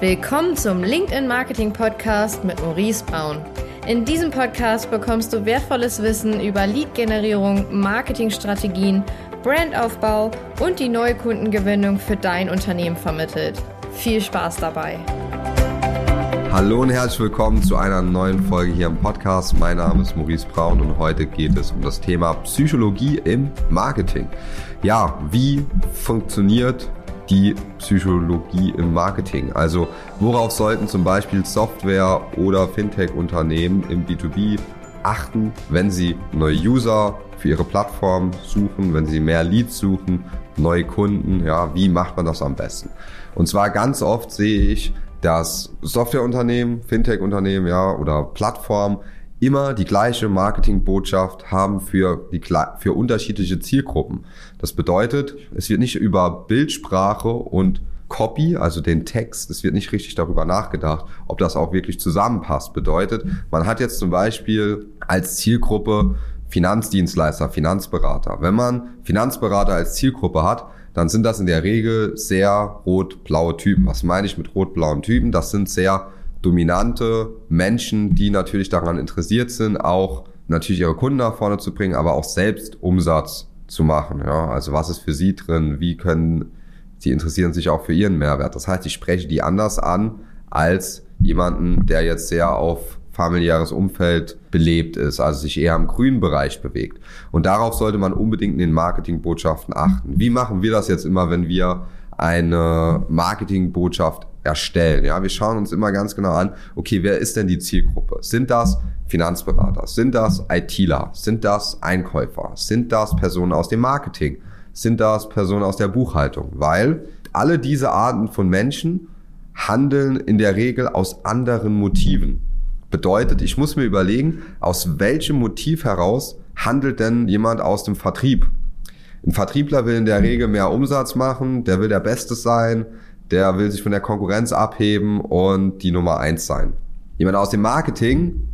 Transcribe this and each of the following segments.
Willkommen zum LinkedIn Marketing Podcast mit Maurice Braun. In diesem Podcast bekommst du wertvolles Wissen über Lead-Generierung, Marketingstrategien, Brandaufbau und die neue Kundengewinnung für dein Unternehmen vermittelt. Viel Spaß dabei! Hallo und herzlich willkommen zu einer neuen Folge hier im Podcast. Mein Name ist Maurice Braun und heute geht es um das Thema Psychologie im Marketing. Ja, wie funktioniert die Psychologie im Marketing? Also worauf sollten zum Beispiel Software- oder Fintech-Unternehmen im B2B achten, wenn sie neue User für ihre Plattform suchen, wenn sie mehr Leads suchen, neue Kunden, ja, wie macht man das am besten? Und zwar ganz oft sehe ich, dass Softwareunternehmen, Fintech-Unternehmen, ja, oder Plattformen immer die gleiche Marketingbotschaft haben für, die, für unterschiedliche Zielgruppen. Das bedeutet, es wird nicht über Bildsprache und Copy, also den Text, es wird nicht richtig darüber nachgedacht, ob das auch wirklich zusammenpasst. Bedeutet, man hat jetzt zum Beispiel als Zielgruppe Finanzdienstleister, Finanzberater. Wenn man Finanzberater als Zielgruppe hat, dann sind das in der Regel sehr rot-blaue Typen. Was meine ich mit rot-blauen Typen? Das sind sehr dominante Menschen, die natürlich daran interessiert sind, auch natürlich ihre Kunden nach vorne zu bringen, aber auch selbst Umsatz zu machen. Ja? Also was ist für sie drin? Wie können sie interessieren sich auch für ihren Mehrwert? Das heißt, ich spreche die anders an als jemanden, der jetzt sehr auf familiäres Umfeld belebt ist, also sich eher im grünen Bereich bewegt. Und darauf sollte man unbedingt in den Marketingbotschaften achten. Wie machen wir das jetzt immer, wenn wir eine Marketingbotschaft erstellen. Ja, wir schauen uns immer ganz genau an, okay, wer ist denn die Zielgruppe? Sind das Finanzberater? Sind das ITler? Sind das Einkäufer? Sind das Personen aus dem Marketing? Sind das Personen aus der Buchhaltung? Weil alle diese Arten von Menschen handeln in der Regel aus anderen Motiven. Bedeutet, ich muss mir überlegen, aus welchem Motiv heraus handelt denn jemand aus dem Vertrieb? Ein Vertriebler will in der Regel mehr Umsatz machen, der will der Beste sein, der will sich von der Konkurrenz abheben und die Nummer eins sein. Jemand aus dem Marketing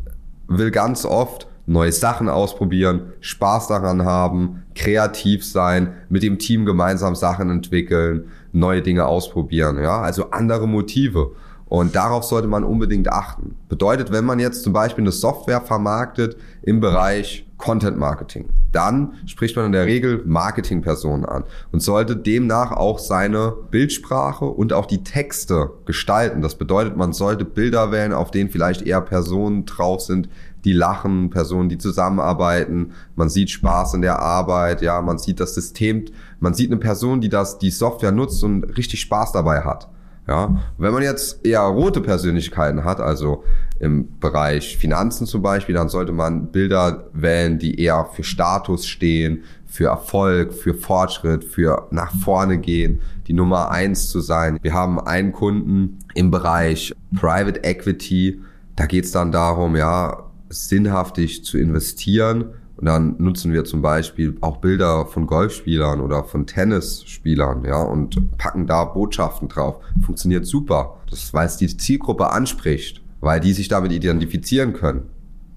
will ganz oft neue Sachen ausprobieren, Spaß daran haben, kreativ sein, mit dem Team gemeinsam Sachen entwickeln, neue Dinge ausprobieren, ja, also andere Motive. Und darauf sollte man unbedingt achten. Bedeutet, wenn man jetzt zum Beispiel eine Software vermarktet im Bereich Content Marketing, dann spricht man in der Regel Marketingpersonen an und sollte demnach auch seine Bildsprache und auch die Texte gestalten. Das bedeutet, man sollte Bilder wählen, auf denen vielleicht eher Personen drauf sind, die lachen, Personen, die zusammenarbeiten. Man sieht Spaß in der Arbeit, ja, man sieht das System, man sieht eine Person, die das, die Software nutzt und richtig Spaß dabei hat. Ja, wenn man jetzt eher rote Persönlichkeiten hat, also im Bereich Finanzen zum Beispiel, dann sollte man Bilder wählen, die eher für Status stehen, für Erfolg, für Fortschritt, für nach vorne gehen, die Nummer eins zu sein. Wir haben einen Kunden im Bereich Private Equity. Da geht es dann darum, ja, sinnhaftig zu investieren und dann nutzen wir zum Beispiel auch Bilder von Golfspielern oder von Tennisspielern, ja, und packen da Botschaften drauf. Funktioniert super. Das, weil es die Zielgruppe anspricht, weil die sich damit identifizieren können.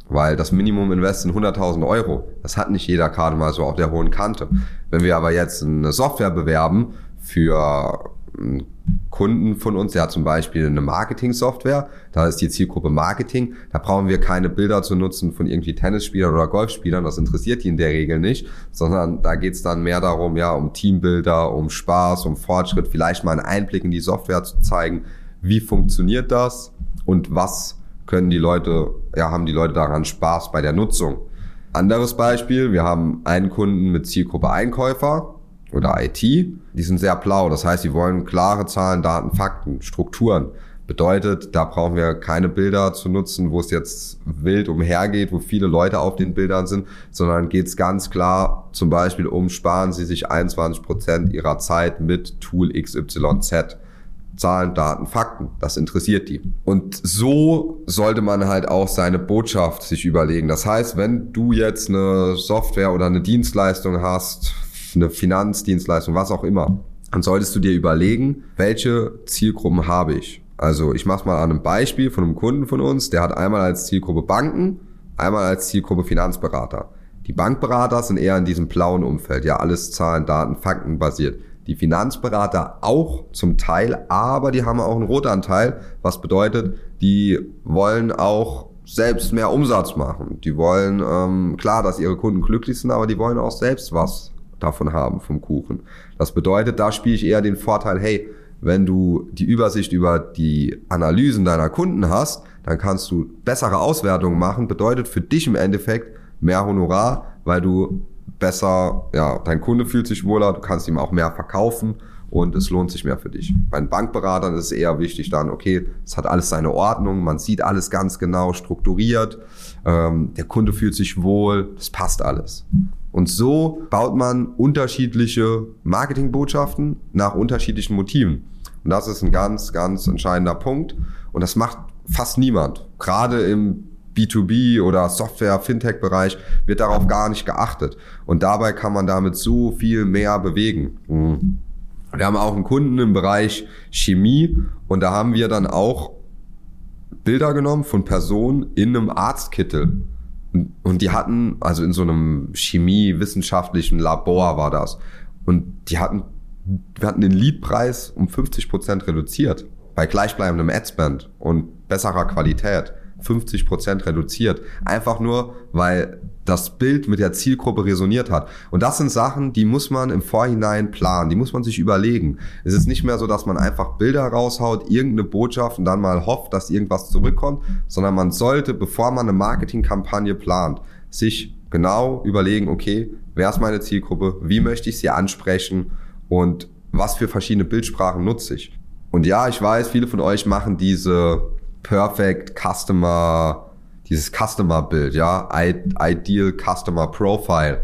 Weil das Minimum Invest sind 100.000 Euro. Das hat nicht jeder gerade mal so auf der hohen Kante. Wenn wir aber jetzt eine Software bewerben für Kunden von uns, der hat zum Beispiel eine Marketing-Software, da ist die Zielgruppe Marketing, da brauchen wir keine Bilder zu nutzen von irgendwie Tennisspielern oder Golfspielern, das interessiert die in der Regel nicht, sondern da geht's dann mehr darum, ja, um Teambilder, um Spaß, um Fortschritt, vielleicht mal einen Einblick in die Software zu zeigen, wie funktioniert das und was können die Leute, ja, haben die Leute daran Spaß bei der Nutzung. Anderes Beispiel, wir haben einen Kunden mit Zielgruppe Einkäufer, oder IT, die sind sehr blau. Das heißt, sie wollen klare Zahlen, Daten, Fakten, Strukturen. Bedeutet, da brauchen wir keine Bilder zu nutzen, wo es jetzt wild umhergeht, wo viele Leute auf den Bildern sind, sondern geht es ganz klar zum Beispiel um, sparen Sie sich 21 Prozent Ihrer Zeit mit Tool XYZ. Zahlen, Daten, Fakten. Das interessiert die. Und so sollte man halt auch seine Botschaft sich überlegen. Das heißt, wenn du jetzt eine Software oder eine Dienstleistung hast, eine Finanzdienstleistung, was auch immer, dann solltest du dir überlegen, welche Zielgruppen habe ich. Also ich mache mal an einem Beispiel von einem Kunden von uns, der hat einmal als Zielgruppe Banken, einmal als Zielgruppe Finanzberater. Die Bankberater sind eher in diesem blauen Umfeld, ja alles Zahlen, Daten, Fakten basiert. die Finanzberater auch zum Teil, aber die haben auch einen Rotanteil, was bedeutet, die wollen auch selbst mehr Umsatz machen. Die wollen, ähm, klar, dass ihre Kunden glücklich sind, aber die wollen auch selbst was davon haben vom Kuchen. Das bedeutet, da spiele ich eher den Vorteil, hey, wenn du die Übersicht über die Analysen deiner Kunden hast, dann kannst du bessere Auswertungen machen, bedeutet für dich im Endeffekt mehr Honorar, weil du besser, ja, dein Kunde fühlt sich wohler, du kannst ihm auch mehr verkaufen und es lohnt sich mehr für dich. Bei den Bankberatern ist es eher wichtig dann, okay, es hat alles seine Ordnung, man sieht alles ganz genau strukturiert, ähm, der Kunde fühlt sich wohl, es passt alles. Und so baut man unterschiedliche Marketingbotschaften nach unterschiedlichen Motiven. Und das ist ein ganz, ganz entscheidender Punkt. Und das macht fast niemand. Gerade im B2B oder Software, Fintech-Bereich wird darauf gar nicht geachtet. Und dabei kann man damit so viel mehr bewegen. Mhm. Wir haben auch einen Kunden im Bereich Chemie und da haben wir dann auch Bilder genommen von Personen in einem Arztkittel. Und die hatten, also in so einem chemiewissenschaftlichen Labor war das. Und die hatten, wir hatten den Leadpreis um 50 Prozent reduziert. Bei gleichbleibendem Adspend und besserer Qualität. 50 Prozent reduziert. Einfach nur, weil das Bild mit der Zielgruppe resoniert hat. Und das sind Sachen, die muss man im Vorhinein planen, die muss man sich überlegen. Es ist nicht mehr so, dass man einfach Bilder raushaut, irgendeine Botschaft und dann mal hofft, dass irgendwas zurückkommt, sondern man sollte, bevor man eine Marketingkampagne plant, sich genau überlegen, okay, wer ist meine Zielgruppe, wie möchte ich sie ansprechen und was für verschiedene Bildsprachen nutze ich. Und ja, ich weiß, viele von euch machen diese Perfect Customer dieses Customer-Bild, ja, Ideal Customer Profile.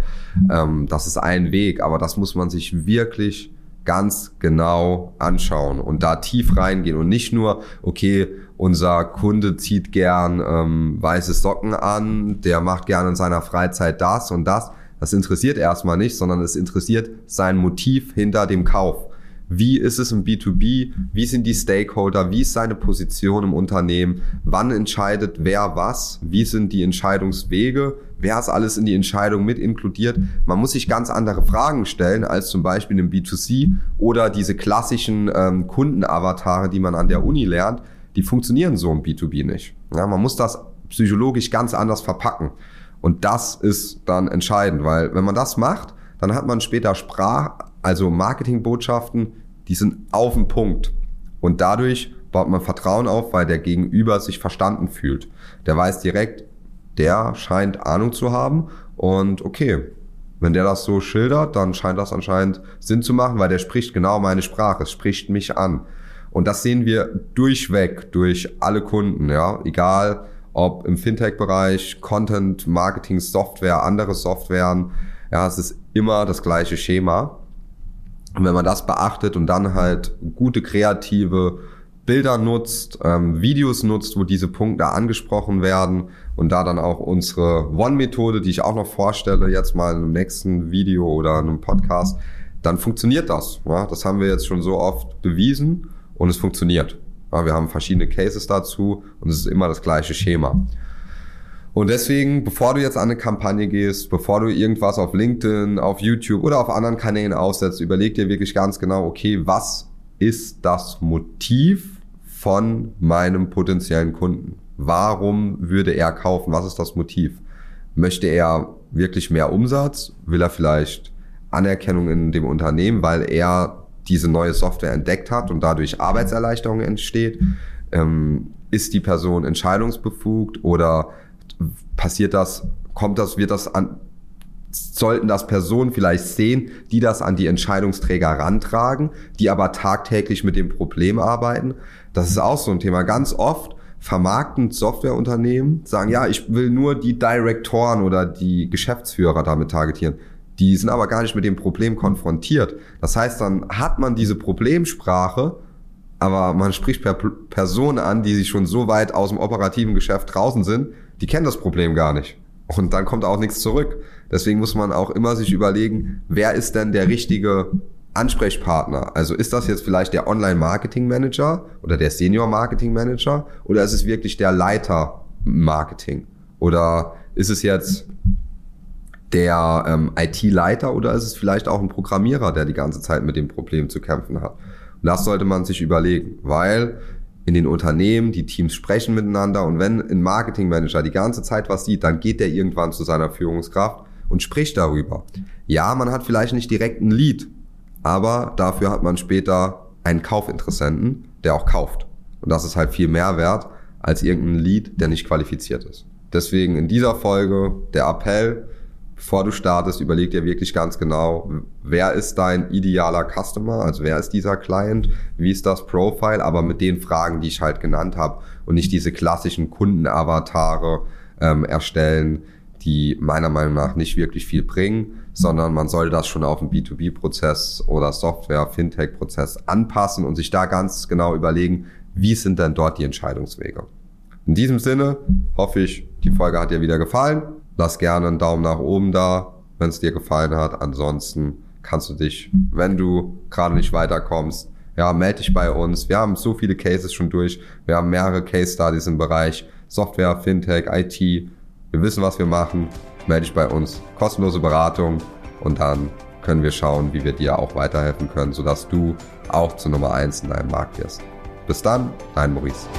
Ähm, das ist ein Weg, aber das muss man sich wirklich ganz genau anschauen und da tief reingehen und nicht nur, okay, unser Kunde zieht gern ähm, weiße Socken an, der macht gern in seiner Freizeit das und das. Das interessiert erstmal nicht, sondern es interessiert sein Motiv hinter dem Kauf. Wie ist es im B2B? Wie sind die Stakeholder? Wie ist seine Position im Unternehmen? Wann entscheidet wer was? Wie sind die Entscheidungswege? Wer ist alles in die Entscheidung mit inkludiert? Man muss sich ganz andere Fragen stellen als zum Beispiel im B2C oder diese klassischen ähm, Kundenavatare, die man an der Uni lernt. Die funktionieren so im B2B nicht. Ja, man muss das psychologisch ganz anders verpacken. Und das ist dann entscheidend, weil wenn man das macht, dann hat man später Sprach, also Marketingbotschaften, die sind auf den Punkt. Und dadurch baut man Vertrauen auf, weil der Gegenüber sich verstanden fühlt. Der weiß direkt, der scheint Ahnung zu haben und okay, wenn der das so schildert, dann scheint das anscheinend Sinn zu machen, weil der spricht genau meine Sprache, es spricht mich an. Und das sehen wir durchweg durch alle Kunden, ja, egal ob im Fintech-Bereich, Content, Marketing, Software, andere Softwaren, ja, es ist immer das gleiche Schema. Und wenn man das beachtet und dann halt gute kreative Bilder nutzt, ähm, Videos nutzt, wo diese Punkte angesprochen werden und da dann auch unsere One-Methode, die ich auch noch vorstelle, jetzt mal in einem nächsten Video oder in einem Podcast, dann funktioniert das. Ja? Das haben wir jetzt schon so oft bewiesen und es funktioniert. Ja, wir haben verschiedene Cases dazu und es ist immer das gleiche Schema. Und deswegen, bevor du jetzt an eine Kampagne gehst, bevor du irgendwas auf LinkedIn, auf YouTube oder auf anderen Kanälen aussetzt, überleg dir wirklich ganz genau, okay, was ist das Motiv von meinem potenziellen Kunden? Warum würde er kaufen? Was ist das Motiv? Möchte er wirklich mehr Umsatz? Will er vielleicht Anerkennung in dem Unternehmen, weil er diese neue Software entdeckt hat und dadurch Arbeitserleichterung entsteht? Ähm, ist die Person entscheidungsbefugt oder passiert das, kommt das, wird das an, sollten das Personen vielleicht sehen, die das an die Entscheidungsträger rantragen, die aber tagtäglich mit dem Problem arbeiten. Das ist auch so ein Thema. Ganz oft vermarkten Softwareunternehmen, sagen, ja, ich will nur die Direktoren oder die Geschäftsführer damit targetieren. Die sind aber gar nicht mit dem Problem konfrontiert. Das heißt, dann hat man diese Problemsprache, aber man spricht per Person an, die sich schon so weit aus dem operativen Geschäft draußen sind, die kennen das Problem gar nicht. Und dann kommt auch nichts zurück. Deswegen muss man auch immer sich überlegen, wer ist denn der richtige Ansprechpartner? Also ist das jetzt vielleicht der Online-Marketing-Manager oder der Senior-Marketing-Manager oder ist es wirklich der Leiter Marketing? Oder ist es jetzt der ähm, IT-Leiter oder ist es vielleicht auch ein Programmierer, der die ganze Zeit mit dem Problem zu kämpfen hat? Und das sollte man sich überlegen, weil in den Unternehmen die Teams sprechen miteinander und wenn ein Marketingmanager die ganze Zeit was sieht, dann geht der irgendwann zu seiner Führungskraft und spricht darüber. Ja, man hat vielleicht nicht direkt ein Lead, aber dafür hat man später einen Kaufinteressenten, der auch kauft. Und das ist halt viel mehr wert als irgendein Lead, der nicht qualifiziert ist. Deswegen in dieser Folge der Appell, bevor du startest, überleg dir wirklich ganz genau, wer ist dein idealer Customer, also wer ist dieser Client, wie ist das Profile, aber mit den Fragen, die ich halt genannt habe und nicht diese klassischen Kundenavatare ähm, erstellen, die meiner Meinung nach nicht wirklich viel bringen, sondern man soll das schon auf einen B2B-Prozess oder Software-Fintech-Prozess anpassen und sich da ganz genau überlegen, wie sind denn dort die Entscheidungswege. In diesem Sinne hoffe ich, die Folge hat dir wieder gefallen. Lass gerne einen Daumen nach oben da, wenn es dir gefallen hat. Ansonsten kannst du dich, wenn du gerade nicht weiterkommst, ja, melde dich bei uns. Wir haben so viele Cases schon durch. Wir haben mehrere Case Studies im Bereich Software, Fintech, IT. Wir wissen, was wir machen. Melde dich bei uns. Kostenlose Beratung und dann können wir schauen, wie wir dir auch weiterhelfen können, sodass du auch zur Nummer eins in deinem Markt wirst. Bis dann, dein Maurice.